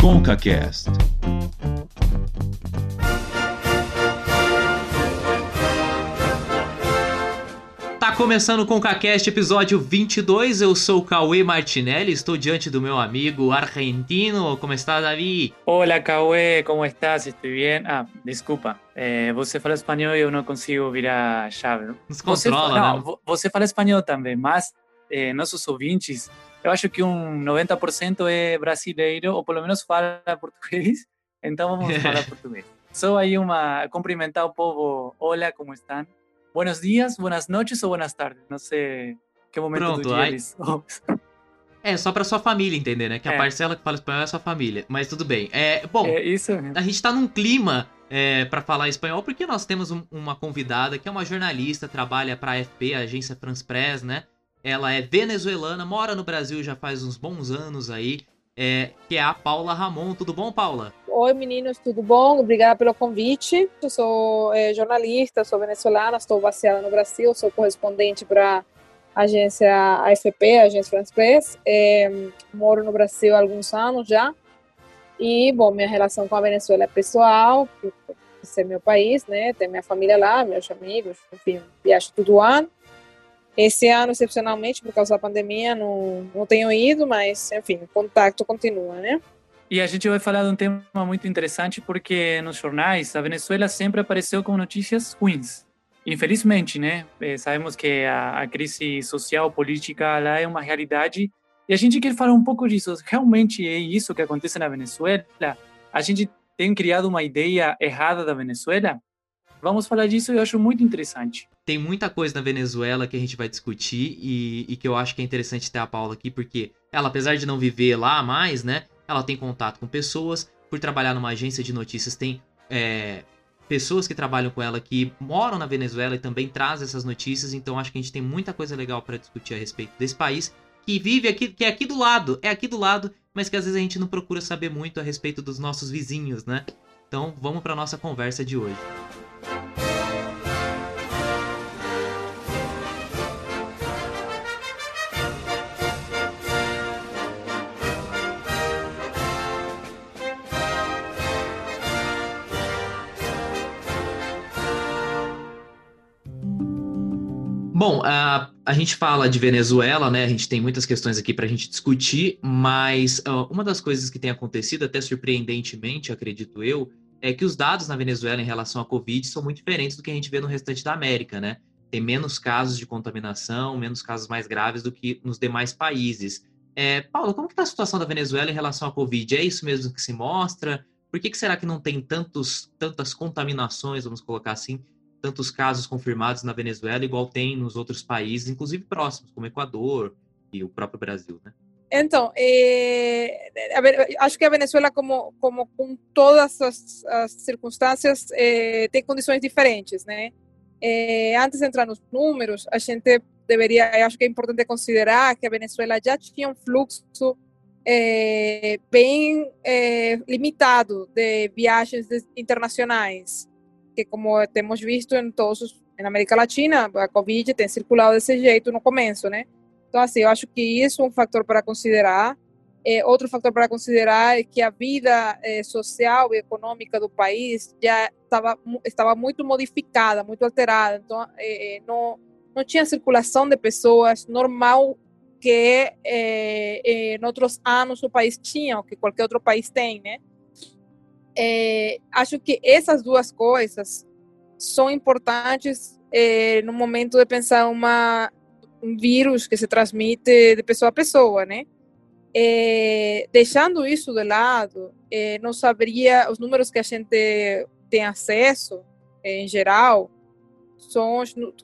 ConcaCast. Tá começando com o ConcaCast episódio 22. Eu sou o Cauê Martinelli, estou diante do meu amigo argentino. Como está, Davi? Hola, Cauê, como estás? Estou bem? Ah, desculpa. É, você fala espanhol e eu não consigo virar a chave. Nos controla, você, né? não, você fala espanhol também, mas é, nossos ouvintes, eu acho que um 90% é brasileiro, ou pelo menos fala português, então vamos falar português. Só aí uma cumprimentar o povo. Olá, como estão? Buenos dias, buenas noches ou buenas tardes. Não sei que momento Pronto, do dia aí- eles. É só pra sua família entender, né? Que a É. parcela que fala espanhol é a sua família. Mas tudo bem. É, bom, É isso mesmo. a gente tá num clima é, para falar espanhol porque nós temos um- uma convidada que é uma jornalista, trabalha pra AFP, a agência France Press, né? Ela é venezuelana, mora no Brasil já faz uns bons anos aí, é, que é a Paula Ramon. Tudo bom, Paula? Oi, meninos, tudo bom? Obrigada pelo convite. Eu sou eh, jornalista, sou venezuelana, estou baseada no Brasil, sou correspondente para a agência AFP, a agência France Press. Eh, moro no Brasil há alguns anos já. E, bom, minha relação com a Venezuela é pessoal, por ser meu país, né? Tem minha família lá, meus amigos, enfim, viajo todo ano. Esse ano, excepcionalmente, por causa da pandemia, não, não tenho ido, mas, enfim, o contato continua, né? E a gente vai falar de um tema muito interessante porque nos jornais a Venezuela sempre apareceu com notícias ruins. Infelizmente, né? Eh, sabemos que a, a crise social, política lá é uma realidade e a gente quer falar um pouco disso. Realmente é isso que acontece na Venezuela? A gente tem criado uma ideia errada da Venezuela? Vamos falar disso e eu acho muito interessante. Tem muita coisa na Venezuela que a gente vai discutir e, e que eu acho que é interessante ter a Paula aqui, porque ela, apesar de não viver lá mais, né? Ela tem contato com pessoas, por trabalhar numa agência de notícias, tem é, pessoas que trabalham com ela que moram na Venezuela e também trazem essas notícias, então acho que a gente tem muita coisa legal para discutir a respeito desse país que vive aqui, que é aqui do lado, é aqui do lado, mas que às vezes a gente não procura saber muito a respeito dos nossos vizinhos, né? Então vamos para nossa conversa de hoje. Bom, a, a gente fala de Venezuela, né? A gente tem muitas questões aqui para a gente discutir, mas ah, uma das coisas que tem acontecido, até surpreendentemente, acredito eu, é que os dados na Venezuela em relação à Covid são muito diferentes do que a gente vê no restante da América, né? Tem menos casos de contaminação, menos casos mais graves do que nos demais países. É, Paulo, como está a situação da Venezuela em relação à Covid? É isso mesmo que se mostra? Por que, que será que não tem tantos, tantas contaminações, vamos colocar assim, tantos casos confirmados na Venezuela, igual tem nos outros países, inclusive próximos, como Equador e o próprio Brasil, né? Então, eh, a ver, acho que a Venezuela, como, como com todas as, as circunstâncias, eh, tem condições diferentes, né? Eh, antes de entrar nos números, a gente deveria, acho que é importante considerar que a Venezuela já tinha um fluxo eh, bem eh, limitado de viagens internacionais, que como temos visto em todos os, na América Latina, a Covid tem circulado desse jeito no começo, né? Então, assim, eu acho que isso é um fator para considerar. É, outro fator para considerar é que a vida eh, social e econômica do país já estava, estava muito modificada, muito alterada. Então, eh, eh, não, não tinha circulação de pessoas normal que eh, eh, em outros anos o país tinha, ou que qualquer outro país tem, né? Eh, acho que essas duas coisas são importantes eh, no momento de pensar uma um vírus que se transmite de pessoa a pessoa, né? Eh, deixando isso de lado, eh, não saberia os números que a gente tem acesso eh, em geral são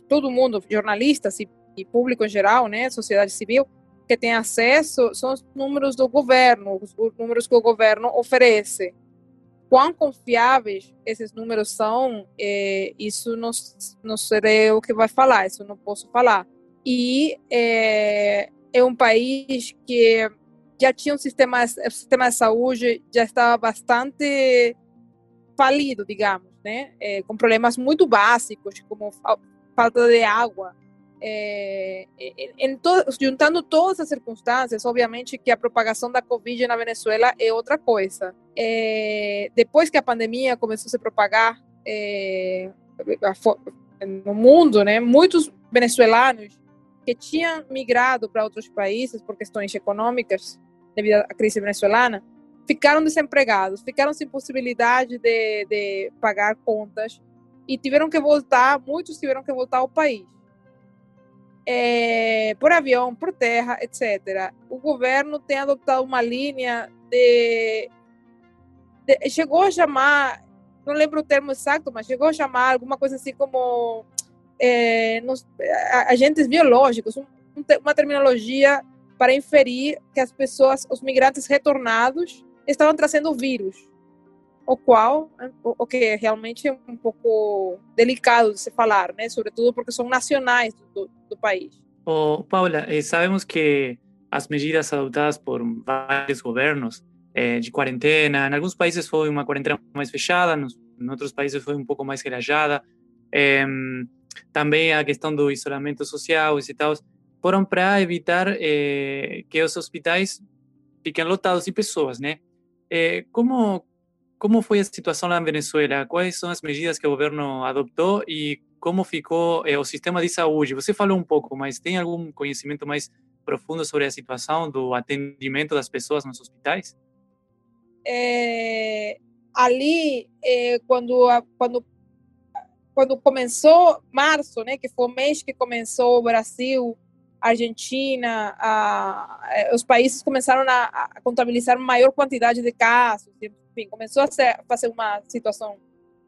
todo mundo, jornalistas e, e público em geral, né, sociedade civil, que tem acesso são os números do governo, os números que o governo oferece. Quão confiáveis esses números são, eh, isso não, não serei eu que vai falar, isso não posso falar. E é, é um país que já tinha um sistema, o sistema de saúde já estava bastante falido, digamos, né? É, com problemas muito básicos, como fa- falta de água, é, em to, juntando todas as circunstâncias, obviamente que a propagação da Covid na Venezuela é outra coisa. É, depois que a pandemia começou a se propagar no mundo, né, muitos venezuelanos que tinham migrado para outros países por questões econômicas devido à crise venezuelana ficaram desempregados, ficaram sem possibilidade de, de pagar contas e tiveram que voltar, muitos tiveram que voltar ao país. É, por avião, por terra, etc. O governo tem adotado uma linha de, de, chegou a chamar, não lembro o termo exato, mas chegou a chamar alguma coisa assim como é, nos, agentes biológicos, um, uma terminologia para inferir que as pessoas, os migrantes retornados, estavam trazendo o vírus o qual o que realmente é um pouco delicado de se falar, né? Sobretudo porque são nacionais do, do país. Oh, Paula, eh, sabemos que as medidas adotadas por vários governos eh, de quarentena, em alguns países foi uma quarentena mais fechada, nos, em outros países foi um pouco mais relajada. Eh, também a questão do isolamento social e tal, foram para evitar eh, que os hospitais fiquem lotados de pessoas, né? Eh, como como foi a situação lá na Venezuela? Quais são as medidas que o governo adotou e como ficou eh, o sistema de saúde? Você falou um pouco, mas tem algum conhecimento mais profundo sobre a situação do atendimento das pessoas nos hospitais? É, ali, é, quando, quando, quando começou março, né, que foi o mês que começou o Brasil, Argentina, a, a, os países começaram a, a contabilizar maior quantidade de casos, enfim, começou a ser, fazer uma situação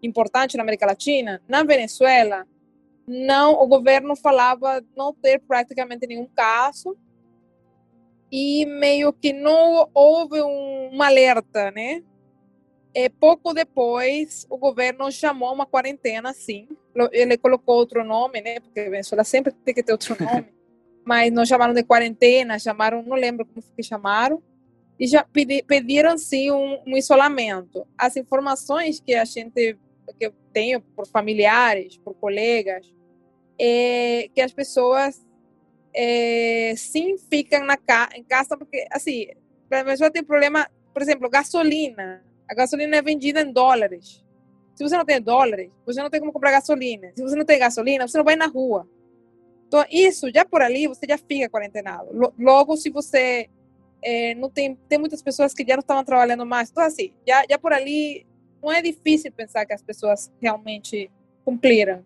importante na América Latina, na Venezuela, não, o governo falava não ter praticamente nenhum caso e meio que não houve um, um alerta, né? E pouco depois, o governo chamou uma quarentena, sim. Ele colocou outro nome, né? Porque a Venezuela sempre tem que ter outro nome. Mas não chamaram de quarentena, chamaram, não lembro como que chamaram e já pedi, pediram sim um, um, isolamento. As informações que a gente que eu tenho por familiares, por colegas, é que as pessoas é, sim ficam na ca, em casa porque assim, a pessoa tem problema, por exemplo, gasolina. A gasolina é vendida em dólares. Se você não tem dólares, você não tem como comprar gasolina. Se você não tem gasolina, você não vai na rua. Então, isso, já por ali, você já fica quarentenado. Logo, se você é, não tem, tem muitas pessoas que já não estavam trabalhando mais. Então, assim, já, já por ali, não é difícil pensar que as pessoas realmente cumpriram.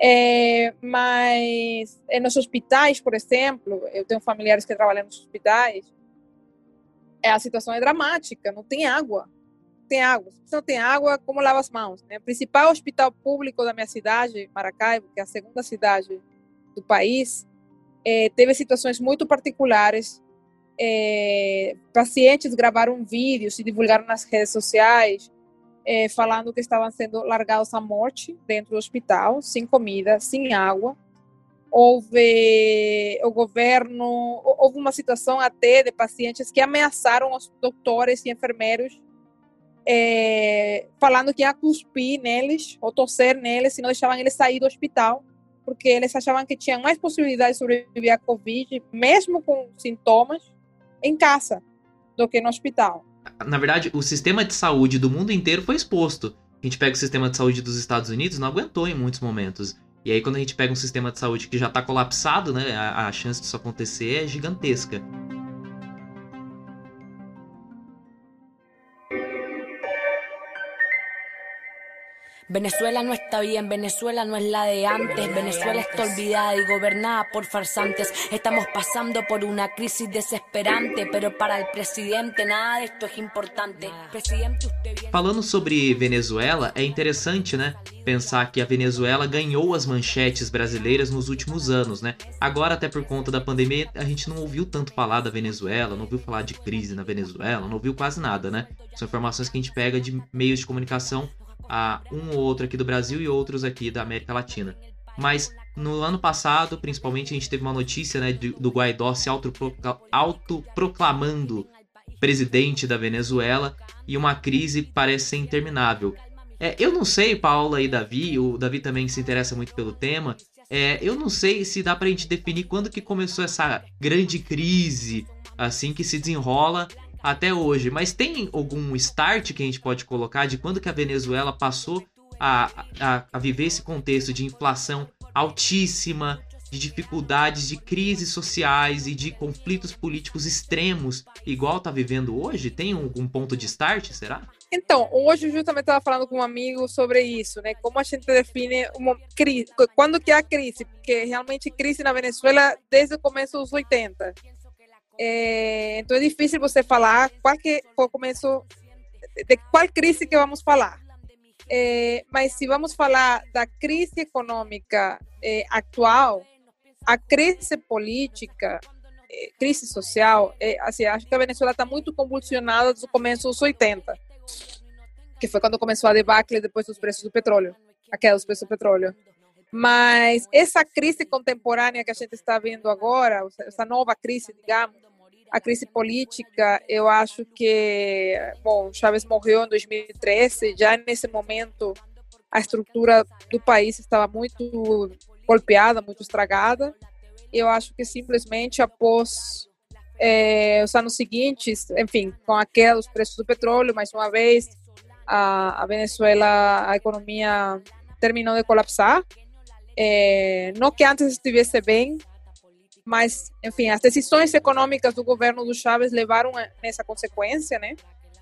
É, mas é, nos hospitais, por exemplo, eu tenho familiares que trabalham nos hospitais, é, a situação é dramática, não tem água. Tem água. Se não tem água, como lava as mãos? Né? O principal hospital público da minha cidade, Maracaibo, que é a segunda cidade do país, é, teve situações muito particulares é, pacientes gravaram vídeos e divulgaram nas redes sociais é, falando que estavam sendo largados à morte dentro do hospital, sem comida, sem água. Houve o governo, houve uma situação até de pacientes que ameaçaram os doutores e enfermeiros, é, falando que ia cuspir neles ou torcer neles se não deixavam eles sair do hospital, porque eles achavam que tinham mais possibilidade de sobreviver à Covid, mesmo com sintomas, em casa do que no hospital. Na verdade, o sistema de saúde do mundo inteiro foi exposto. A gente pega o sistema de saúde dos Estados Unidos, não aguentou em muitos momentos. E aí, quando a gente pega um sistema de saúde que já está colapsado, né, a, a chance disso acontecer é gigantesca. Venezuela no está bien, Venezuela no es la de antes, Venezuela está olvidada y gobernada por farsantes. Estamos pasando por una crisis desesperante, pero para el presidente nada de esto es importante. Presidente, usted viene... Falando sobre Venezuela, é interessante, né, pensar que a Venezuela ganhou as manchetes brasileiras nos últimos anos, né? Agora até por conta da pandemia, a gente não ouviu tanto falar da Venezuela, não ouviu falar de crise na Venezuela, não ouviu quase nada, né? São informações que a gente pega de meios de comunicação a um ou outro aqui do Brasil e outros aqui da América Latina. Mas no ano passado, principalmente, a gente teve uma notícia né, do Guaidó se autoproclamando presidente da Venezuela e uma crise parece ser interminável. É, eu não sei, Paula e Davi, o Davi também se interessa muito pelo tema, É, eu não sei se dá pra gente definir quando que começou essa grande crise, assim, que se desenrola até hoje. Mas tem algum start que a gente pode colocar de quando que a Venezuela passou a, a, a viver esse contexto de inflação altíssima, de dificuldades, de crises sociais e de conflitos políticos extremos, igual tá vivendo hoje? Tem algum ponto de start, será? Então, hoje eu justamente estava falando com um amigo sobre isso, né? Como a gente define uma crise, quando que a crise? Porque realmente crise na Venezuela desde o começo dos 80. É, então é difícil você falar qual que o começo, de qual crise que vamos falar. É, mas se vamos falar da crise econômica é, atual, a crise política, é, crise social, assim, acho que a Venezuela está muito convulsionada do começo dos 80 que foi quando começou a debacle depois dos preços do petróleo, a queda dos preços do petróleo. Mas essa crise contemporânea que a gente está vendo agora, essa nova crise, digamos, a crise política, eu acho que, bom, Chávez morreu em 2013, já nesse momento a estrutura do país estava muito golpeada, muito estragada. Eu acho que simplesmente após é, os anos seguintes, enfim, com a queda dos preços do petróleo, mais uma vez, a, a Venezuela, a economia terminou de colapsar. É, não que antes estivesse bem, mas, enfim, as decisões econômicas do governo do Chávez levaram nessa consequência, né?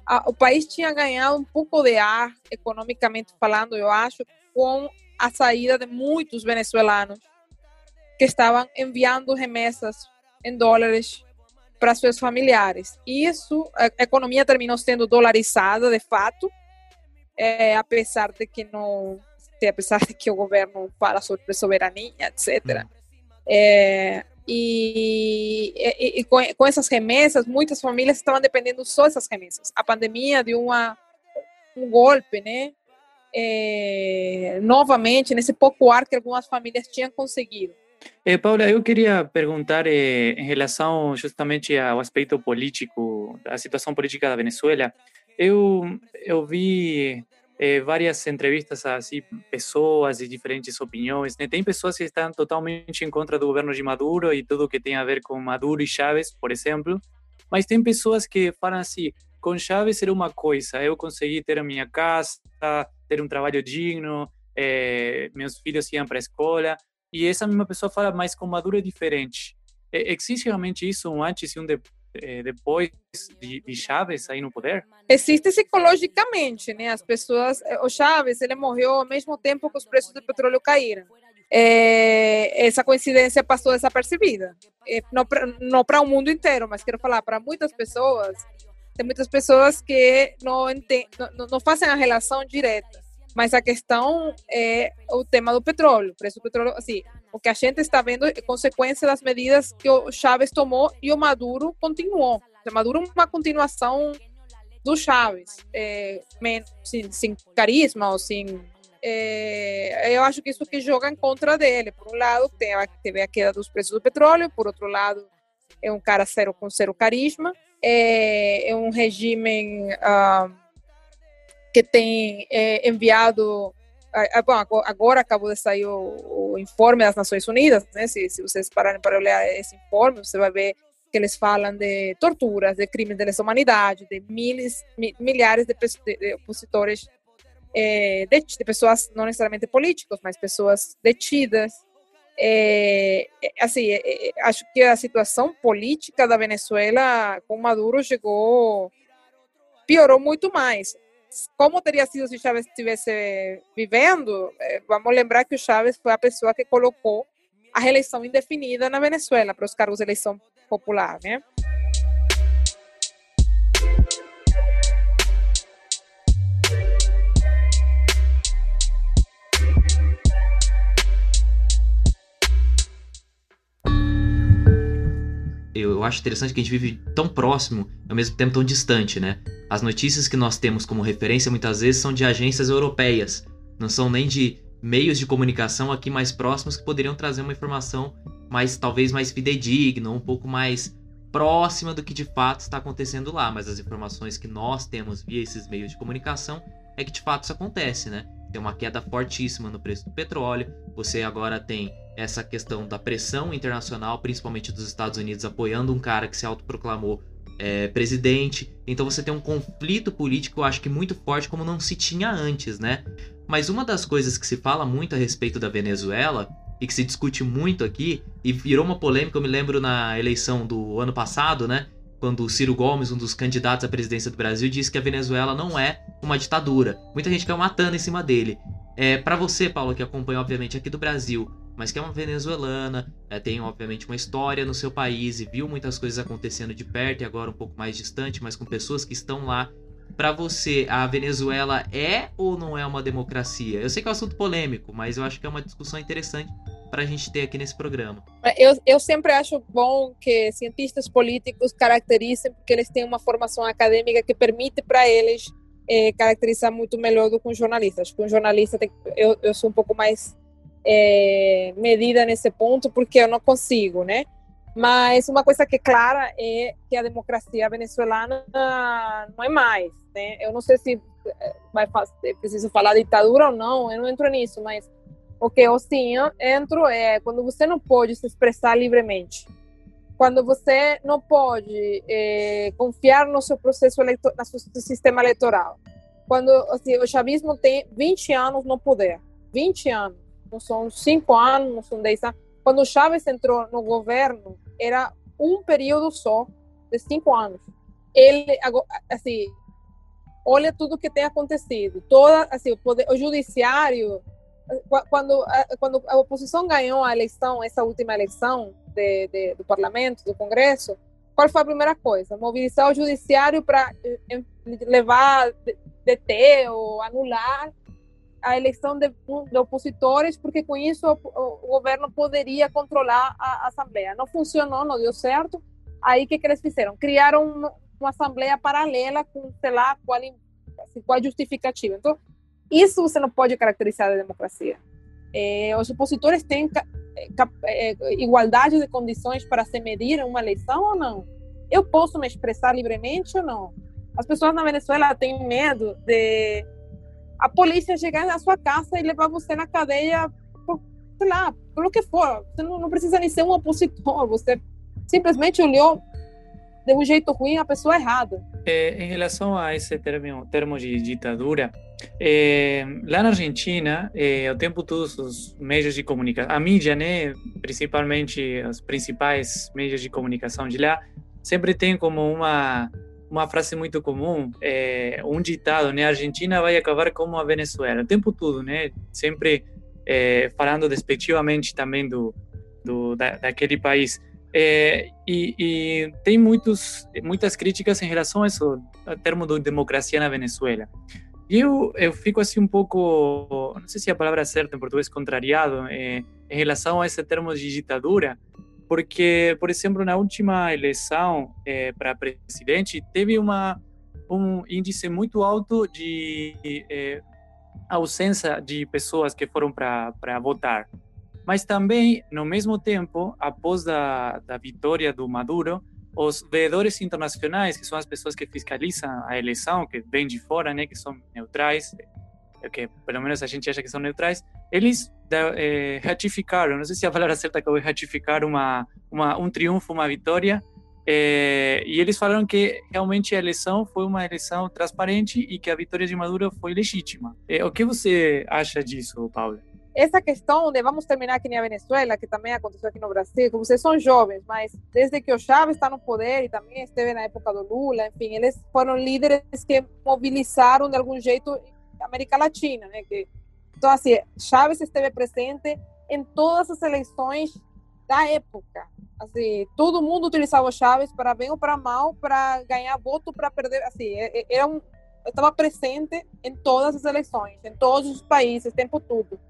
A, o país tinha ganhado um pouco de ar, economicamente falando, eu acho, com a saída de muitos venezuelanos que estavam enviando remessas em dólares para seus familiares. E isso, a economia terminou sendo dolarizada, de fato, é, apesar de que não, apesar de que o governo fala sobre soberania, etc. É, e, e, e com, com, essas remessas, muitas famílias estavam dependendo só dessas remessas. A pandemia deu uma, um golpe, né? É, novamente, nesse pouco ar que algumas famílias tinham conseguido. Eh, Paula, eu queria perguntar eh, em relação justamente ao aspecto político, da situação política da Venezuela. Eu, eu vi eh, várias entrevistas a assim, pessoas de diferentes opiniões. Né? Tem pessoas que estão totalmente em contra do governo de Maduro e tudo que tem a ver com Maduro e Chávez, por exemplo. Mas tem pessoas que falam assim: com Chávez era uma coisa, eu consegui ter a minha casa, ter um trabalho digno, eh, meus filhos iam para a escola. E essa mesma pessoa fala, mas com Maduro é diferente. Existe realmente isso, um antes e um depois? É, depois de, de Chaves aí no poder? Existe psicologicamente, né? As pessoas, eh, o Chaves, ele morreu ao mesmo tempo que os preços do petróleo caíram. É, essa coincidência passou desapercebida. É, não para o mundo inteiro, mas quero falar para muitas pessoas. Tem muitas pessoas que não, não, não fazem a relação direta. Mas a questão é o tema do petróleo. Preço do petróleo, assim, o que a gente está vendo é consequência das medidas que o Chávez tomou e o Maduro continuou. O Maduro é uma continuação do Chávez, é, sem, sem, carisma ou sem. É, eu acho que isso que joga em contra dele. Por um lado, teve a queda dos preços do petróleo, por outro lado, é um cara zero, com zero carisma, é, é um regime. Uh, que tem é, enviado. Bom, agora acabou de sair o, o, informe das Nações Unidas, né? Se, se vocês pararem para olhar esse informe, você vai ver que eles falam de torturas, de crimes de lesa humanidade, de miles, milhares de, de, de opositores, é, de, de, pessoas não necessariamente políticos, mas pessoas detidas. É, assim, é, acho que a situação política da Venezuela com Maduro chegou, piorou muito mais como teria sido se Chávez estivesse vivendo? Eh, vamos lembrar que o Chávez foi a pessoa que colocou a reeleição indefinida na Venezuela para os cargos de eleição popular, né? Acho interessante que a gente vive tão próximo e ao mesmo tempo tão distante, né? As notícias que nós temos como referência muitas vezes são de agências europeias, não são nem de meios de comunicação aqui mais próximos que poderiam trazer uma informação mais talvez mais fidedigna, um pouco mais próxima do que de fato está acontecendo lá, mas as informações que nós temos via esses meios de comunicação é que de fato isso acontece, né? Tem uma queda fortíssima no preço do petróleo, você agora tem essa questão da pressão internacional, principalmente dos Estados Unidos, apoiando um cara que se autoproclamou é, presidente. Então você tem um conflito político, eu acho que muito forte, como não se tinha antes, né? Mas uma das coisas que se fala muito a respeito da Venezuela e que se discute muito aqui, e virou uma polêmica, eu me lembro na eleição do ano passado, né? Quando o Ciro Gomes, um dos candidatos à presidência do Brasil, disse que a Venezuela não é uma ditadura. Muita gente caiu matando em cima dele. É, para você, Paulo, que acompanha obviamente aqui do Brasil, mas que é uma venezuelana, é, tem obviamente uma história no seu país e viu muitas coisas acontecendo de perto e agora um pouco mais distante, mas com pessoas que estão lá. Para você, a Venezuela é ou não é uma democracia? Eu sei que é um assunto polêmico, mas eu acho que é uma discussão interessante para a gente ter aqui nesse programa. Eu, eu sempre acho bom que cientistas políticos caracterizem, porque eles têm uma formação acadêmica que permite para eles é, caracterizar muito melhor do que um jornalista. Acho que um jornalista, tem, eu, eu sou um pouco mais é, medida nesse ponto, porque eu não consigo, né? Mas uma coisa que é clara é que a democracia venezuelana não é mais, né? Eu não sei se é, vai fazer, preciso falar ditadura ou não, eu não entro nisso, mas o que eu entro é quando você não pode se expressar livremente, quando você não pode é, confiar no seu processo eleitoral, no seu sistema eleitoral, quando assim, o chavismo tem 20 anos no poder, 20 anos, não são cinco anos, não são dez anos. Quando Chávez entrou no governo, era um período só de cinco anos. Ele, assim, olha tudo que tem acontecido. Toda, assim, o, poder, o judiciário, quando, quando a oposição ganhou a eleição, essa última eleição de, de, do parlamento, do congresso, qual foi a primeira coisa? Mobilizar o judiciário para eh, levar, deter ou anular a eleição de, de, opositores, porque com isso o, o, governo poderia controlar a, a, Assembleia. Não funcionou, não deu certo. Aí o que, que eles fizeram? Criaram uma, uma Assembleia paralela com, sei lá, qual, assim, qual justificativa. Então, isso você não pode caracterizar de democracia. É, os opositores têm é, é, igualdade de condições para se medir em uma eleição ou não? Eu posso me expressar livremente ou não? As pessoas na Venezuela têm medo de a polícia chegar na sua casa e levar você na cadeia, por, sei lá, pelo que for. Você não, não precisa nem ser um opositor, você simplesmente olhou de um jeito ruim a pessoa errada. É, em relação a esse termo, termo de ditadura, é, lá na Argentina, é, o tempo todo os meios de comunicação, a mídia, né, principalmente os principais meios de comunicação de lá, sempre tem como uma uma frase muito comum, é, um ditado, né? A Argentina vai acabar como a Venezuela, o tempo todo, né? Sempre é, falando despectivamente também do, do da, daquele país. É, e, e, tem muitos, muitas críticas em relação a isso, ao termo de democracia na Venezuela. E eu, eu fico assim um pouco, não sei se a palavra é certa em português, contrariado, em relação a esse termo de ditadura, porque, por exemplo, na última eleição é, para presidente, teve uma, um índice muito alto de é, ausência de pessoas que foram para votar. Mas também, no mesmo tempo, após a da vitória do Maduro, os veedores internacionais, que são as pessoas que fiscalizam a eleição, que vêm de fora, né, que são neutrais, que pelo menos a gente acha que são neutrais, eles é, ratificaram, não sei se a palavra certa que é ratificar uma, uma, um triunfo, uma vitória, é, e eles falaram que realmente a eleição foi uma eleição transparente e que a vitória de Maduro foi legítima. É, o que você acha disso, Paulo? Essa questão de vamos terminar aqui na Venezuela, que também aconteceu aqui no Brasil, que vocês são jovens, mas desde que o Chávez está no poder e também esteve na época do Lula, enfim, eles foram líderes que mobilizaram de algum jeito América Latina, né? Que, então, assim, Chávez esteve presente em todas as eleições da época. Assim, todo mundo utilizava o Chávez para bem ou para mal, para ganhar voto, para perder. Assim, era um, estava presente em todas as eleições, em todos os países, tempo todo.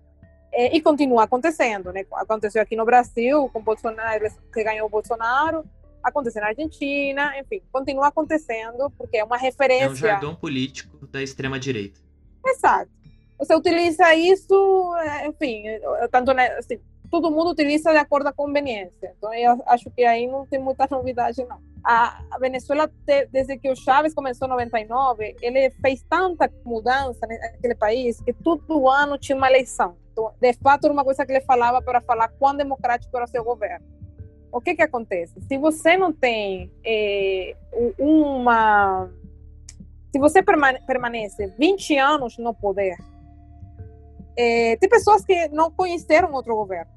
E, e continua acontecendo, né? Aconteceu aqui no Brasil, com Bolsonaro, que ganhou o Bolsonaro, aconteceu na Argentina, enfim, continua acontecendo, porque é uma referência. É um jargão político da extrema-direita. Exato. Você utiliza isso, é, enfim, tanto assim, todo mundo utiliza de acordo com a conveniência. Então, eu acho que aí não tem muita novidade, não. a Venezuela, desde que o Chávez começou em 99, ele fez tanta mudança naquele país que todo ano tinha uma eleição. Então, de fato, era uma coisa que ele falava para falar quão democrático era o seu governo. O que que acontece? Se você não tem é, uma... Se você permanece 20 anos no poder, é, tem pessoas que não conheceram outro governo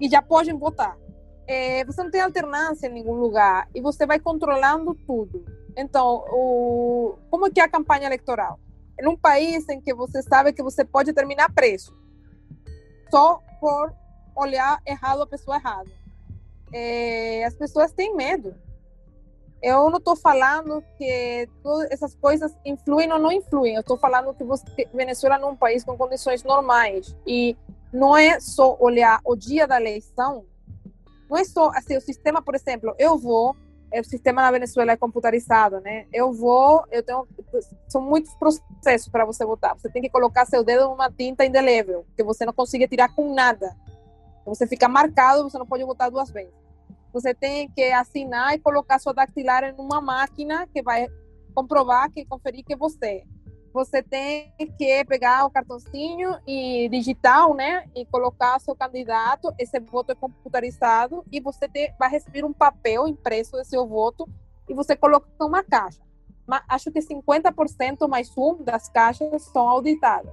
e já podem votar é, você não tem alternância em nenhum lugar e você vai controlando tudo. Então, o, como que é a campanha eleitoral? Em um país em que você sabe que você pode terminar preso só por olhar errado a pessoa errada. É, as pessoas têm medo. Eu não estou falando que todas essas coisas influem ou não influem. Eu estou falando que você, Venezuela é um país com condições normais e não é só olhar o dia da eleição não é só assim, o sistema, por exemplo, eu vou, o sistema na Venezuela é computarizado, né? Eu vou, eu tenho, são muitos processos para você votar. Você tem que colocar seu dedo numa tinta indelével, que você não consegue tirar com nada. Você fica marcado, você não pode votar duas vezes. Você tem que assinar e colocar sua dactilar em uma máquina que vai comprovar, que conferir que você você tem que pegar o cartãozinho e digital, né, e colocar seu candidato, esse voto é computarizado e você te, vai receber um papel impresso do seu voto e você coloca uma caixa. Mas acho que 50% mais um das caixas são auditadas.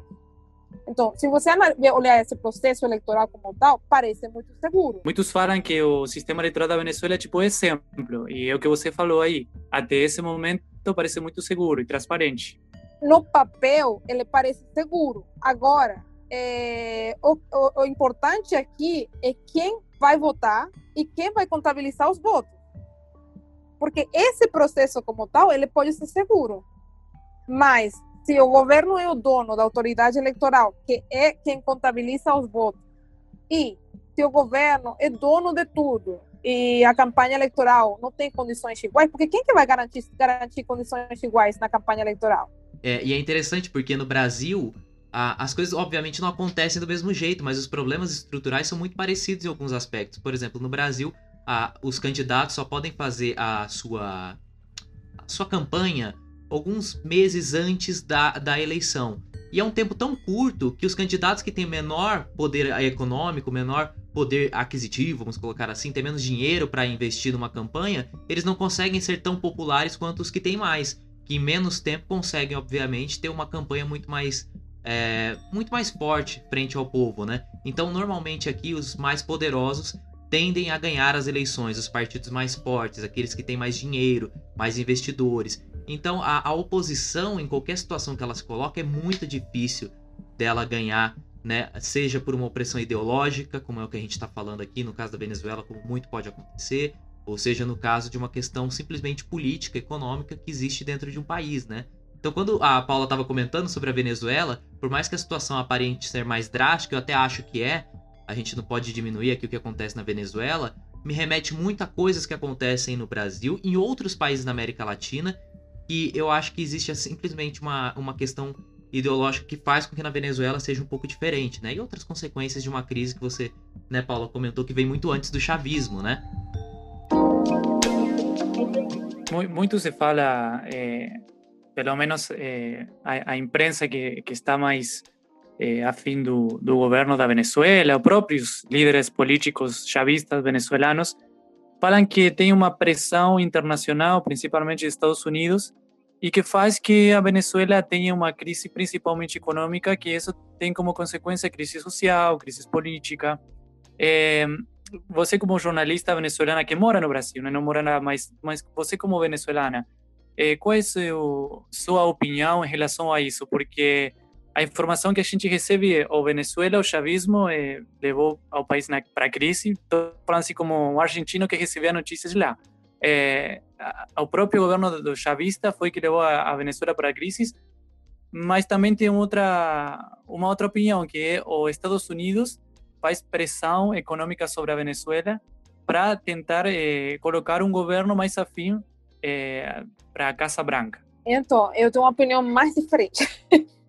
Então, se você olhar esse processo eleitoral como tal, parece muito seguro. Muitos falam que o sistema eleitoral da Venezuela é tipo exemplo, e é o que você falou aí. Até esse momento parece muito seguro e transparente no papel ele parece seguro. Agora, é, o, o, o, importante aqui é quem vai votar e quem vai contabilizar os votos. Porque esse processo como tal, ele pode ser seguro. Mas se o governo é o dono da autoridade eleitoral, que é quem contabiliza os votos, e se o governo é dono de tudo e a campanha eleitoral não tem condições iguais, porque quem que vai garantir, garantir condições iguais na campanha eleitoral? É, e é interessante porque no Brasil a, as coisas obviamente não acontecem do mesmo jeito, mas os problemas estruturais são muito parecidos em alguns aspectos. Por exemplo, no Brasil, a, os candidatos só podem fazer a sua, a sua campanha alguns meses antes da, da eleição. E é um tempo tão curto que os candidatos que têm menor poder econômico, menor poder aquisitivo, vamos colocar assim, têm menos dinheiro para investir numa campanha, eles não conseguem ser tão populares quanto os que têm mais que em menos tempo conseguem, obviamente, ter uma campanha muito mais é, muito mais forte frente ao povo, né? Então, normalmente aqui os mais poderosos tendem a ganhar as eleições, os partidos mais fortes, aqueles que têm mais dinheiro, mais investidores. Então, a, a oposição, em qualquer situação que ela se coloca, é muito difícil dela ganhar, né? Seja por uma opressão ideológica, como é o que a gente está falando aqui, no caso da Venezuela, como muito pode acontecer, ou seja, no caso de uma questão simplesmente política, econômica que existe dentro de um país, né? Então, quando a Paula estava comentando sobre a Venezuela, por mais que a situação aparente ser mais drástica, eu até acho que é, a gente não pode diminuir aqui o que acontece na Venezuela, me remete muito a coisas que acontecem no Brasil em outros países da América Latina, e eu acho que existe simplesmente uma, uma questão ideológica que faz com que na Venezuela seja um pouco diferente, né? E outras consequências de uma crise que você, né, Paula, comentou que vem muito antes do chavismo, né? muito se fala, eh, pelo menos eh, a, a, imprensa que, que está mais eh, afim do, do governo da Venezuela, os próprios líderes políticos chavistas venezuelanos, falam que tem uma pressão internacional, principalmente dos Estados Unidos, e que faz que a Venezuela tenha uma crise principalmente econômica, que isso tem como consequência crise social, crise política. Eh, você como jornalista venezuelana que mora no Brasil, né? não mora nada mais, mas você como venezuelana, eh, qual é a sua, opinião em relação a isso? Porque a informação que a gente recebe é o Venezuela, o chavismo, eh, levou ao país para a crise. Falando assim como um argentino que recebia notícias lá. Eh, o próprio governo do chavista foi que levou a, a Venezuela para a crise, mas também tem outra, uma outra opinião, que é os Estados Unidos faz pressão econômica sobre a Venezuela para tentar eh, colocar um governo mais afim eh, para a Casa Branca. Então, eu tenho uma opinião mais diferente.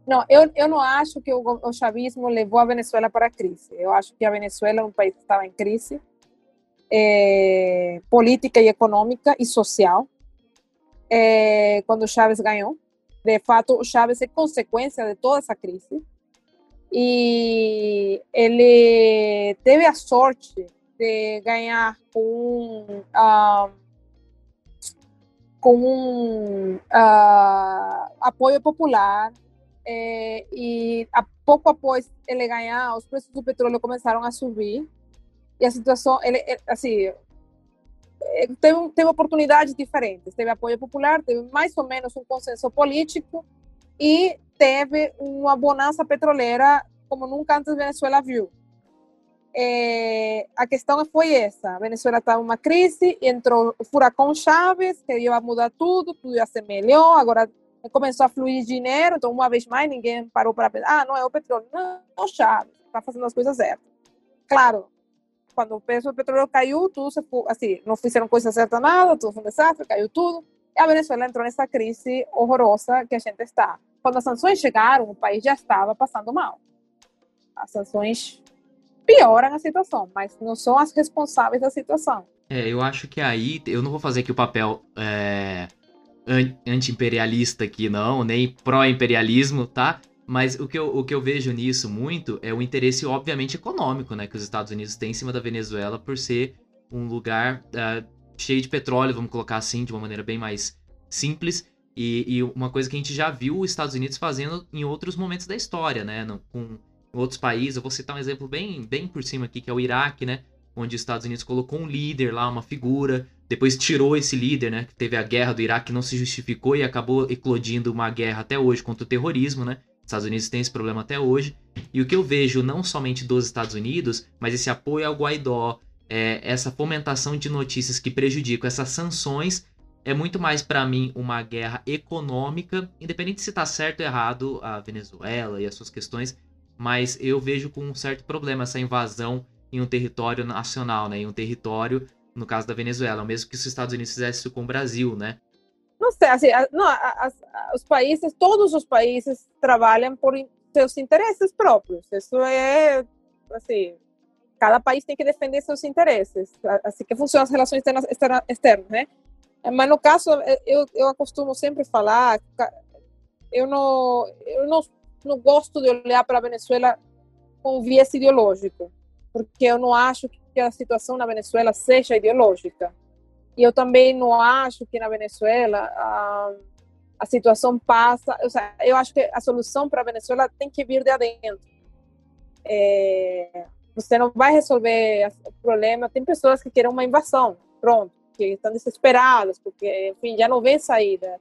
Não, eu, eu não acho que o, o chavismo levou a Venezuela para a crise. Eu acho que a Venezuela é um país que estava em crise. É, política e econômica e social é, quando Chávez ganhou. De fato, Chávez é consequência de toda essa crise. E ele teve a sorte de ganhar com um, com um uh, apoio popular é, e a pouco após ele ganhar, os preços do petróleo começaram a subir e a situação, ele, assim, é, teve, teve oportunidades diferentes, teve apoio popular, teve mais ou menos um consenso político e teve uma bonança petroleira como nunca antes a Venezuela viu. É, a questão foi essa: a Venezuela estava uma crise, entrou o furacão Chaves, que ia mudar tudo, tudo ia ser melhor. Agora começou a fluir dinheiro, então, uma vez mais, ninguém parou para pensar: ah, não é o petróleo, não, é o Chaves, está fazendo as coisas certas. Claro, quando o preço do petróleo caiu, tudo se assim, não fizeram coisa certa nada, tudo foi um desastre, caiu tudo. E a Venezuela entrou nessa crise horrorosa que a gente está. Quando as sanções chegaram, o país já estava passando mal. As sanções pioram a situação, mas não são as responsáveis da situação. É, eu acho que aí, eu não vou fazer aqui o papel é, anti-imperialista aqui, não, nem pró-imperialismo, tá? Mas o que, eu, o que eu vejo nisso muito é o interesse, obviamente, econômico, né? Que os Estados Unidos têm em cima da Venezuela por ser um lugar uh, cheio de petróleo, vamos colocar assim, de uma maneira bem mais simples. E, e, uma coisa que a gente já viu os Estados Unidos fazendo em outros momentos da história, né? No, com outros países. Eu vou citar um exemplo bem, bem por cima aqui, que é o Iraque, né? Onde os Estados Unidos colocou um líder lá, uma figura, depois tirou esse líder, né? Que teve a guerra do Iraque, que não se justificou e acabou eclodindo uma guerra até hoje contra o terrorismo, né? Os Estados Unidos têm esse problema até hoje. E o que eu vejo, não somente dos Estados Unidos, mas esse apoio ao Guaidó, é, essa fomentação de notícias que prejudicam, essas sanções, é muito mais para mim uma guerra econômica, independente se está certo ou errado a Venezuela e as suas questões, mas eu vejo com um certo problema essa invasão em um território nacional, né? Em um território, no caso da Venezuela, mesmo que os Estados Unidos fizessem isso com o Brasil, né? Não sei, assim, não, as, os países, todos os países trabalham por seus interesses próprios. Isso é, assim, cada país tem que defender seus interesses. Assim que funcionam as relações externas, externas né? Mas no caso, eu, eu acostumo sempre falar, eu não, eu não não gosto de olhar para a Venezuela com viés ideológico, porque eu não acho que a situação na Venezuela seja ideológica. E eu também não acho que na Venezuela a, a situação passa. Eu, eu acho que a solução para a Venezuela tem que vir de adentro. É, você não vai resolver o problema. Tem pessoas que querem uma invasão, pronto, que estão desesperadas, porque, enfim, já não vem saída.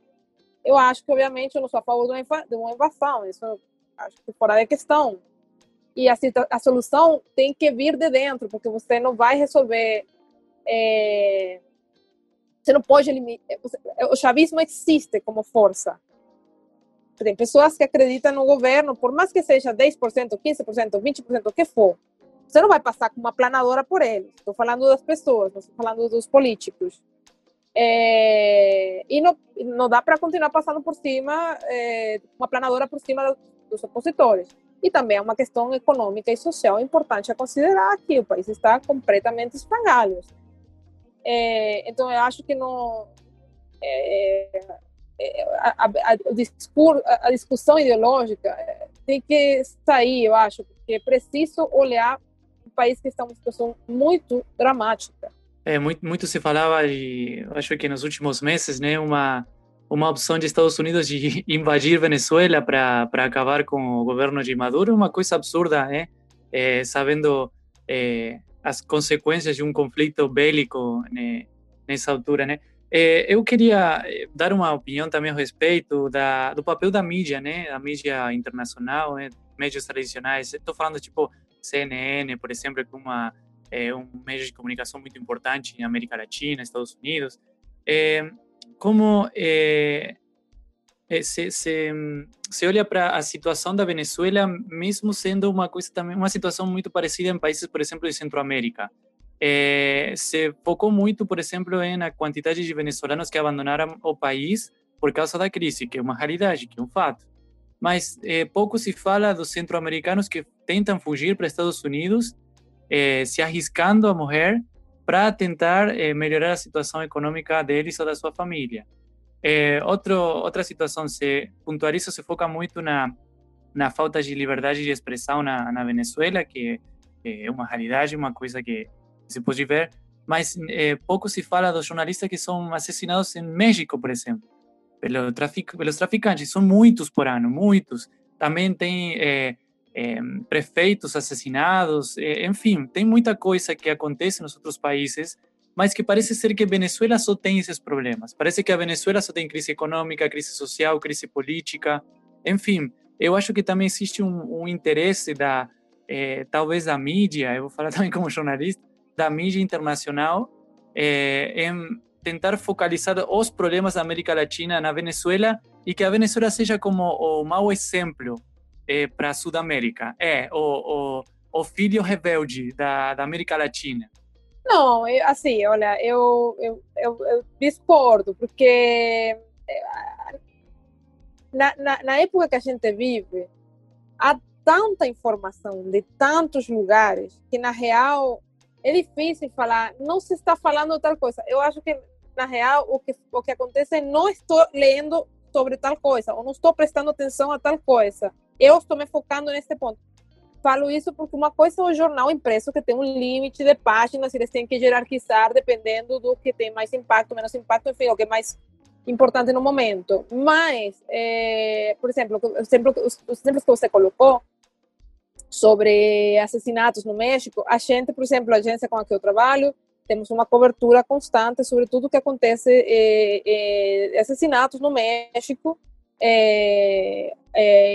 Eu acho que, obviamente, eu não sou a favor de uma invasão. Isso acho que fora da questão. E a, a solução tem que vir de dentro, porque você não vai resolver. É, você não pode eliminar. É, o chavismo existe como força. Tem pessoas que acreditam no governo, por mais que seja 10%, 15%, 20%, o que for. Você não vai passar com uma planadora por eles. Estou falando das pessoas, não estou falando dos políticos. É, e não, não dá para continuar passando por cima, é, uma planadora por cima dos opositores. E também é uma questão econômica e social importante a considerar que o país está completamente espangalho. É, então, eu acho que não, é, é, a, a, a, a, discussão ideológica é, tem que sair, eu acho, porque é preciso olhar um país que está uma situação muito dramática. É, muito, muito se falava, e acho que nos últimos meses, né, uma uma opção de Estados Unidos de invadir Venezuela para acabar com o governo de Maduro, uma coisa absurda, né? É, sabendo é, as consequências de um conflito bélico né, nessa altura, né? É, eu queria dar uma opinião também a respeito da, do papel da mídia, né? A mídia internacional, né? Médios tradicionais. Estou falando tipo CNN, por exemplo, que uma é um meio de comunicação muito importante em América Latina, Estados Unidos. É, como é, se, se, se, olha para a situação da Venezuela, mesmo sendo uma coisa também uma situação muito parecida em países, por exemplo, de Centro-América. É, se focou muito, por exemplo, na quantidade de venezuelanos que abandonaram o país por causa da crise, que é uma realidade, que é um fato. Mas é, pouco se fala dos centro-americanos que tentam fugir para Estados Unidos, se arriscando a morrer para tentar eh, melhorar a situação econômica deles ou da sua família. Eh, outro, outra situação se pontualiza, se foca muito na, na falta de liberdade de expressão na, na Venezuela, que é uma realidade, uma coisa que se pode ver, mas eh, pouco se fala dos jornalistas que são assassinados em México, por exemplo, pelo trafic, pelos traficantes. São muitos por ano, muitos. Também tem eh, eh, prefeitos assassinados, enfim, tem muita coisa que acontece nos outros países mas que parece ser que Venezuela só tem esses problemas. Parece que a Venezuela só tem crise econômica, crise social, crise política, enfim. Eu acho que também existe um, um interesse da, eh, talvez da mídia, eu vou falar também como jornalista, da mídia internacional eh, em tentar focalizar os problemas da América Latina na Venezuela e que a Venezuela seja como o mau exemplo eh, para a Sudamérica. É, o, o, o filho rebelde da, da América Latina. Não, eu, assim, olha, eu, eu, eu, eu discordo, porque eh, na, na, na, época que a gente vive, há tanta informação de tantos lugares que, na real, é difícil falar, não se está falando tal coisa. Eu acho que, na real, o que, o que acontece é não estou lendo sobre tal coisa, ou não estou prestando atenção a tal coisa. Eu estou me focando nesse ponto. Falo isso porque uma coisa é o jornal impresso que tem um limite de páginas, eles têm que hierarquizar dependendo do que tem mais impacto, menos impacto, enfim, o que é mais importante no momento. Mas, é, por exemplo, os, os exemplos que você colocou sobre assassinatos no México, a gente, por exemplo, a agência com a que eu trabalho, temos uma cobertura constante sobre tudo que acontece, é, é, assassinatos no México, é,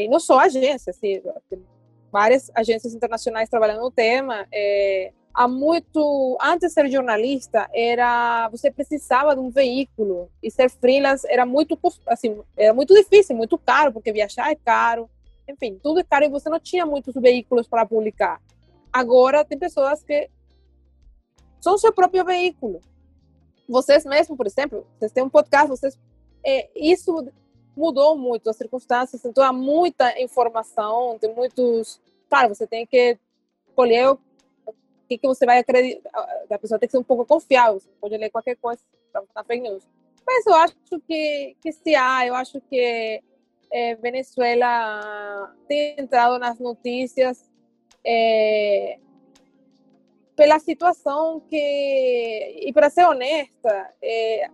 e não só a agência, assim, várias agências internacionais trabalhando no tema. É, há muito, antes de ser jornalista, era você precisava de um veículo e ser freelance era muito assim, era muito difícil, muito caro, porque viajar é caro. Enfim, tudo é caro e você não tinha muitos veículos para publicar. Agora tem pessoas que são seu próprio veículo. Vocês mesmos, por exemplo, vocês têm um podcast, vocês é, isso mudou muito as circunstâncias, então há muita informação, tem muitos claro, você tem que escolher o que, que você vai acreditar. A pessoa tem que ser um pouco confiável. Você pode ler qualquer coisa botar fake news. Mas eu acho que, que se há, eu acho que é, Venezuela tem entrado nas notícias é, pela situação que, e para ser honesta, é,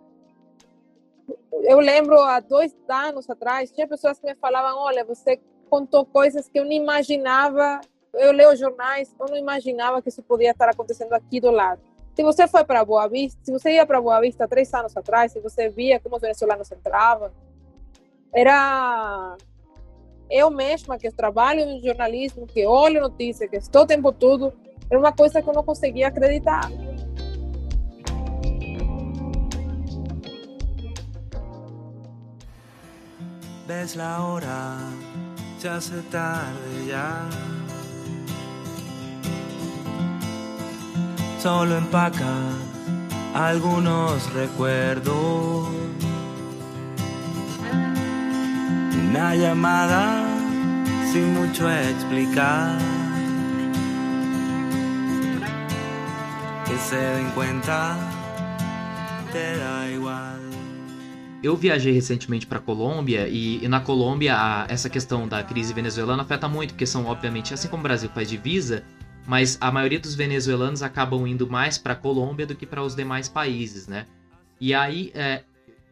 eu lembro há dois anos atrás, tinha pessoas que me falavam: olha, você contou coisas que eu não imaginava. Eu leio jornais, eu não imaginava que isso podia estar acontecendo aqui do lado. Se você foi para Boa Vista, se você ia para Boa Vista três anos atrás, se você via como os venezuelanos entravam, era eu mesma que trabalho no jornalismo, que olho notícias, que estou o tempo todo, era uma coisa que eu não conseguia acreditar. Ves la hora se hace tarde ya. Solo empaca algunos recuerdos. Una llamada sin mucho explicar. Que se den cuenta, te da igual. Eu viajei recentemente para Colômbia e, e, na Colômbia a, essa questão da crise venezuelana afeta muito, porque são obviamente, assim como o Brasil faz divisa, mas a maioria dos venezuelanos acabam indo mais para Colômbia do que para os demais países, né? E aí, é,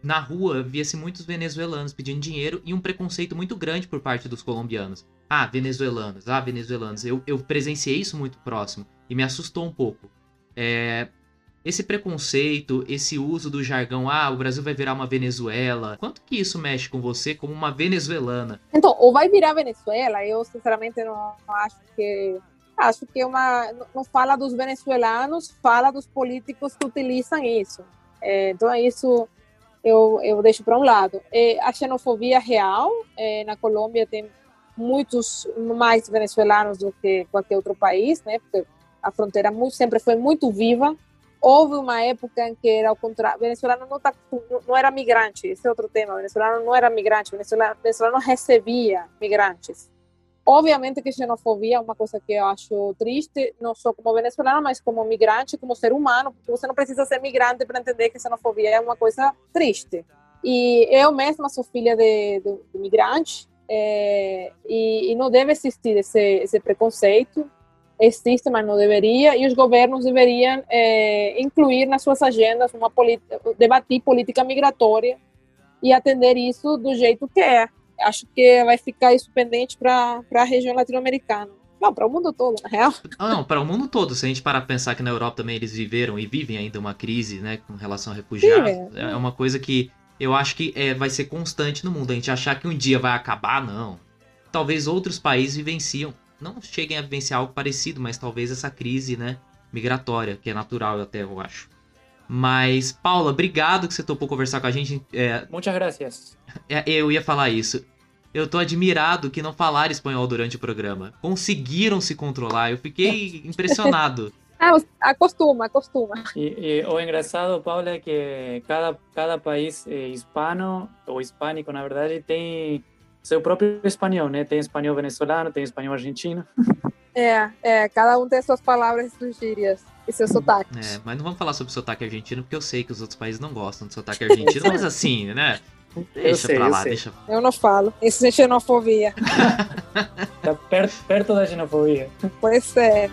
na rua, via-se muitos venezuelanos pedindo dinheiro e um preconceito muito grande por parte dos colombianos. Ah, venezuelanos, ah, venezuelanos. Eu, eu presenciei isso muito próximo e me assustou um pouco. É, esse preconceito, esse uso do jargão, ah, o Brasil vai virar uma Venezuela, quanto que isso mexe com você como uma venezuelana? Então, ou vai virar Venezuela, eu sinceramente não acho que acho que é uma não fala dos venezuelanos, fala dos políticos que utilizam isso. É, então isso eu, eu deixo para um lado. É, a xenofobia real é, na Colômbia tem muitos mais venezuelanos do que qualquer outro país, né? Porque a fronteira muito, sempre foi muito viva houve uma época em que era o contrário, venezuelano não, tá, não era migrante, esse é outro tema, venezuelano não era migrante, venezuelano, venezuelano recebia migrantes. Obviamente que xenofobia é uma coisa que eu acho triste, não só como venezuelana, mas como migrante, como ser humano, porque você não precisa ser migrante para entender que xenofobia é uma coisa triste. E eu mesma sou filha de, de, de migrante, é, e, e, não deve existir esse, esse preconceito. Existe, mas não deveria, e os governos deveriam é, incluir nas suas agendas uma debater política migratória e atender isso do jeito que é acho que vai ficar isso pendente para a região latino-americana. Não, para o mundo todo, na real. Ah, não, para o mundo todo. Se a gente parar para pensar que na Europa também eles viveram e vivem ainda uma crise, né, com relação a refugiados, Sim, é. é uma coisa que eu acho que é, vai ser constante no mundo. A gente achar que um dia vai acabar, não. Talvez outros países vivenciam, não cheguem a vivenciar algo parecido, mas talvez essa crise, né, migratória, que é natural até, eu acho. Mas, Paula, obrigado que você topou conversar com a gente. É... Muitas gracias. É, eu ia falar isso. Eu tô admirado que não falaram espanhol durante o programa. Conseguiram se controlar. Eu fiquei impressionado. Ah, acostuma, acostuma. E, e, o engraçado, Paulo, é que cada, cada país eh, hispano, ou hispânico, na verdade, tem seu próprio espanhol, né? Tem espanhol venezuelano, tem espanhol argentino. É, é, cada um tem suas palavras e suas gírias e seus sotaques. É, mas não vamos falar sobre sotaque argentino, porque eu sei que os outros países não gostam de sotaque argentino, mas assim, né? Deixa sei, pra lá, deixa. Eu não falo. Isso é xenofobia. tá perto, perto da xenofobia. Pois é.